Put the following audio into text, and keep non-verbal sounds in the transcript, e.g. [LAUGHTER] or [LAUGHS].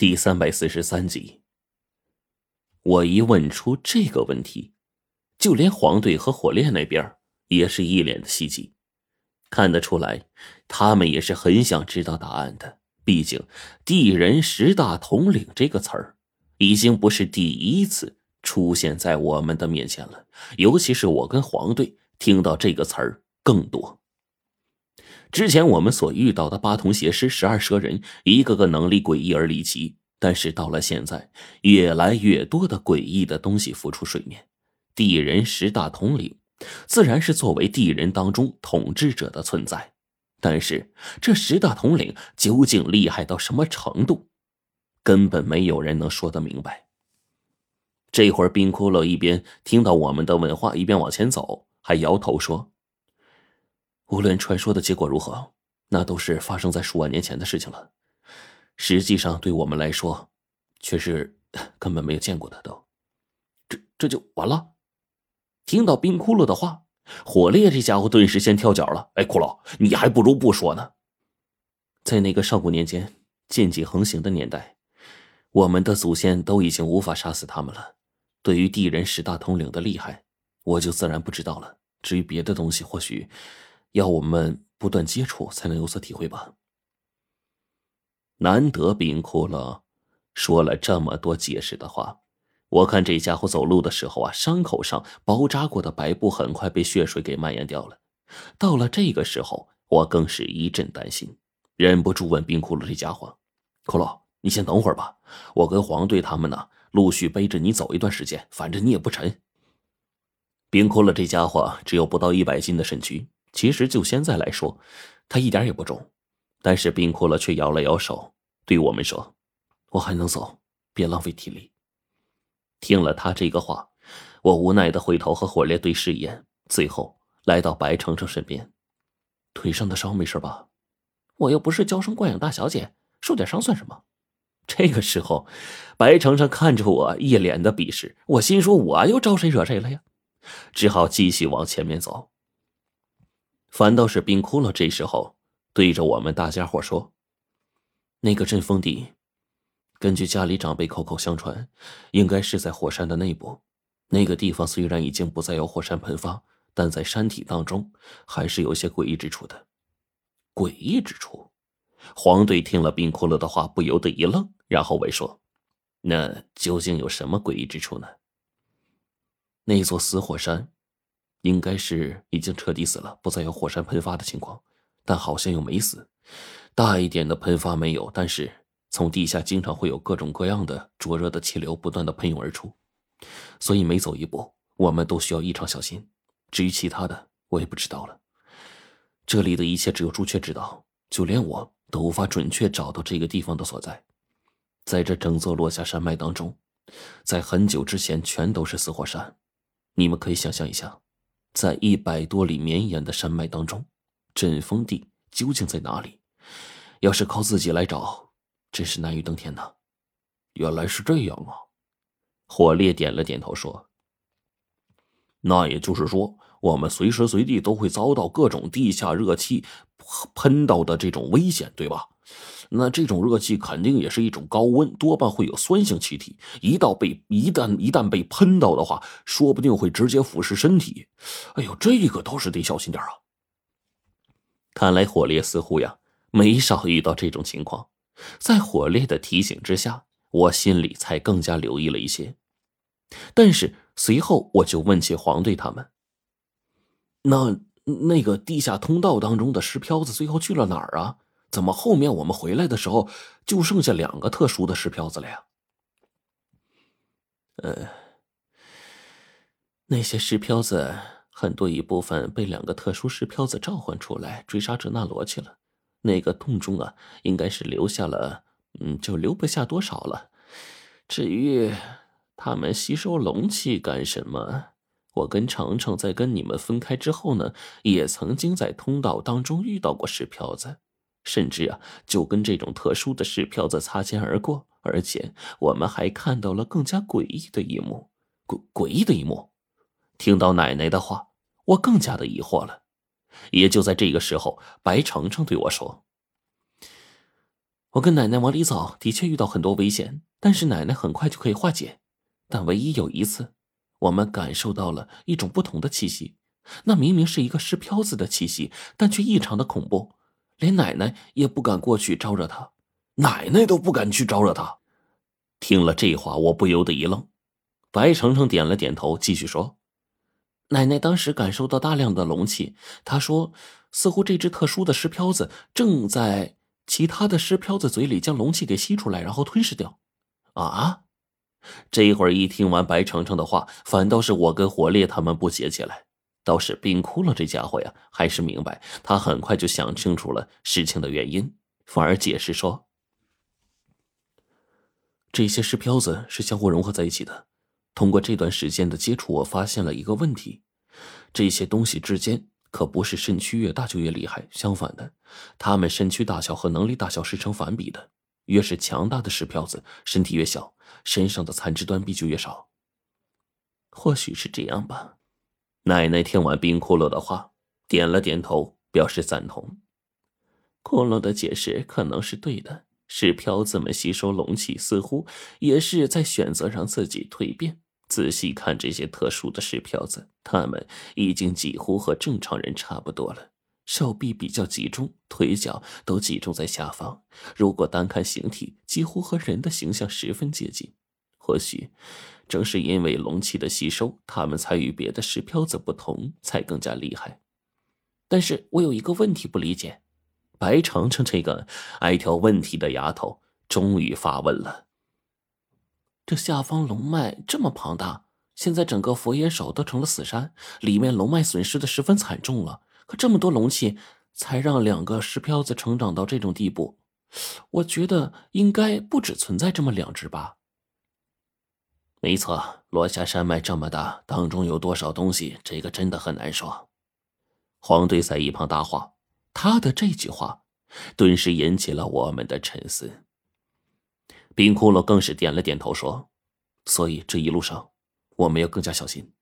第三百四十三集。我一问出这个问题，就连黄队和火烈那边也是一脸的希冀，看得出来，他们也是很想知道答案的。毕竟“地人十大统领”这个词儿，已经不是第一次出现在我们的面前了。尤其是我跟黄队听到这个词儿更多。之前我们所遇到的八通邪师、十二蛇人，一个个能力诡异而离奇。但是到了现在，越来越多的诡异的东西浮出水面。地人十大统领，自然是作为地人当中统治者的存在。但是这十大统领究竟厉害到什么程度，根本没有人能说得明白。这会儿，冰骷髅一边听到我们的问话，一边往前走，还摇头说。无论传说的结果如何，那都是发生在数万年前的事情了。实际上，对我们来说，却是 [LAUGHS] 根本没有见过的。都，这这就完了。听到冰骷髅的话，火烈这家伙顿时先跳脚了。哎，骷髅，你还不如不说呢。在那个上古年间，禁忌横行的年代，我们的祖先都已经无法杀死他们了。对于地人十大统领的厉害，我就自然不知道了。至于别的东西，或许……要我们不断接触才能有所体会吧。难得冰窟窿，说了这么多解释的话，我看这家伙走路的时候啊，伤口上包扎过的白布很快被血水给蔓延掉了。到了这个时候，我更是一阵担心，忍不住问冰窟窿这家伙：“骷髅，你先等会儿吧，我跟黄队他们呢，陆续背着你走一段时间，反正你也不沉。”冰窟窿这家伙只有不到一百斤的身躯。其实就现在来说，他一点也不重，但是冰骷髅却摇了摇手，对我们说：“我还能走，别浪费体力。”听了他这个话，我无奈的回头和火烈对视一眼，最后来到白程程身边：“腿上的伤没事吧？我又不是娇生惯养大小姐，受点伤算什么？”这个时候，白程程看着我一脸的鄙视，我心说：“我又招谁惹谁了呀？”只好继续往前面走。反倒是冰窟窿这时候对着我们大家伙说：“那个阵风地，根据家里长辈口口相传，应该是在火山的内部。那个地方虽然已经不再有火山喷发，但在山体当中还是有些诡异之处的。诡异之处？”黄队听了冰窟窿的话，不由得一愣，然后问说：“那究竟有什么诡异之处呢？”那座死火山。应该是已经彻底死了，不再有火山喷发的情况，但好像又没死。大一点的喷发没有，但是从地下经常会有各种各样的灼热的气流不断的喷涌而出，所以每走一步，我们都需要异常小心。至于其他的，我也不知道了。这里的一切只有朱雀知道，就连我都无法准确找到这个地方的所在。在这整座落下山脉当中，在很久之前全都是死火山，你们可以想象一下。在一百多里绵延的山脉当中，阵风地究竟在哪里？要是靠自己来找，真是难于登天呐！原来是这样啊！火烈点了点头说：“那也就是说，我们随时随地都会遭到各种地下热气喷到的这种危险，对吧？”那这种热气肯定也是一种高温，多半会有酸性气体。一到被一旦一旦被喷到的话，说不定会直接腐蚀身体。哎呦，这个倒是得小心点啊！看来火烈似乎呀没少遇到这种情况。在火烈的提醒之下，我心里才更加留意了一些。但是随后我就问起黄队他们：“那那个地下通道当中的石漂子最后去了哪儿啊？”怎么后面我们回来的时候就剩下两个特殊的石漂子了呀？呃，那些石漂子很多一部分被两个特殊石漂子召唤出来追杀哲那罗去了。那个洞中啊，应该是留下了，嗯，就留不下多少了。至于他们吸收龙气干什么？我跟程程在跟你们分开之后呢，也曾经在通道当中遇到过石漂子。甚至啊，就跟这种特殊的石漂子擦肩而过，而且我们还看到了更加诡异的一幕。诡诡异的一幕，听到奶奶的话，我更加的疑惑了。也就在这个时候，白程程对我说：“我跟奶奶往里走，的确遇到很多危险，但是奶奶很快就可以化解。但唯一有一次，我们感受到了一种不同的气息，那明明是一个尸漂子的气息，但却异常的恐怖，连奶奶也不敢过去招惹他，奶奶都不敢去招惹他。听了这话，我不由得一愣。白程程点了点头，继续说：“奶奶当时感受到大量的龙气，她说，似乎这只特殊的尸漂子正在其他的尸漂子嘴里将龙气给吸出来，然后吞噬掉。”啊！这一会儿一听完白程程的话，反倒是我跟火烈他们不解起来。倒是冰窟窿这家伙呀，还是明白，他很快就想清楚了事情的原因，反而解释说：“这些尸漂子是相互融合在一起的。”通过这段时间的接触，我发现了一个问题：这些东西之间可不是身躯越大就越厉害，相反的，他们身躯大小和能力大小是成反比的。越是强大的石漂子，身体越小，身上的残肢断臂就越少。或许是这样吧。奶奶听完冰骷髅的话，点了点头，表示赞同。骷髅的解释可能是对的。是漂子们吸收龙气，似乎也是在选择让自己蜕变。仔细看这些特殊的石漂子，他们已经几乎和正常人差不多了。手臂比较集中，腿脚都集中在下方。如果单看形体，几乎和人的形象十分接近。或许正是因为龙气的吸收，他们才与别的石漂子不同，才更加厉害。但是我有一个问题不理解。白程程这个爱挑问题的丫头终于发问了：“这下方龙脉这么庞大，现在整个佛爷手都成了死山，里面龙脉损失的十分惨重了。可这么多龙气，才让两个石漂子成长到这种地步，我觉得应该不止存在这么两只吧？”没错，落下山脉这么大，当中有多少东西，这个真的很难说。黄队在一旁搭话。他的这句话，顿时引起了我们的沉思。冰窟窿更是点了点头，说：“所以这一路上，我们要更加小心。”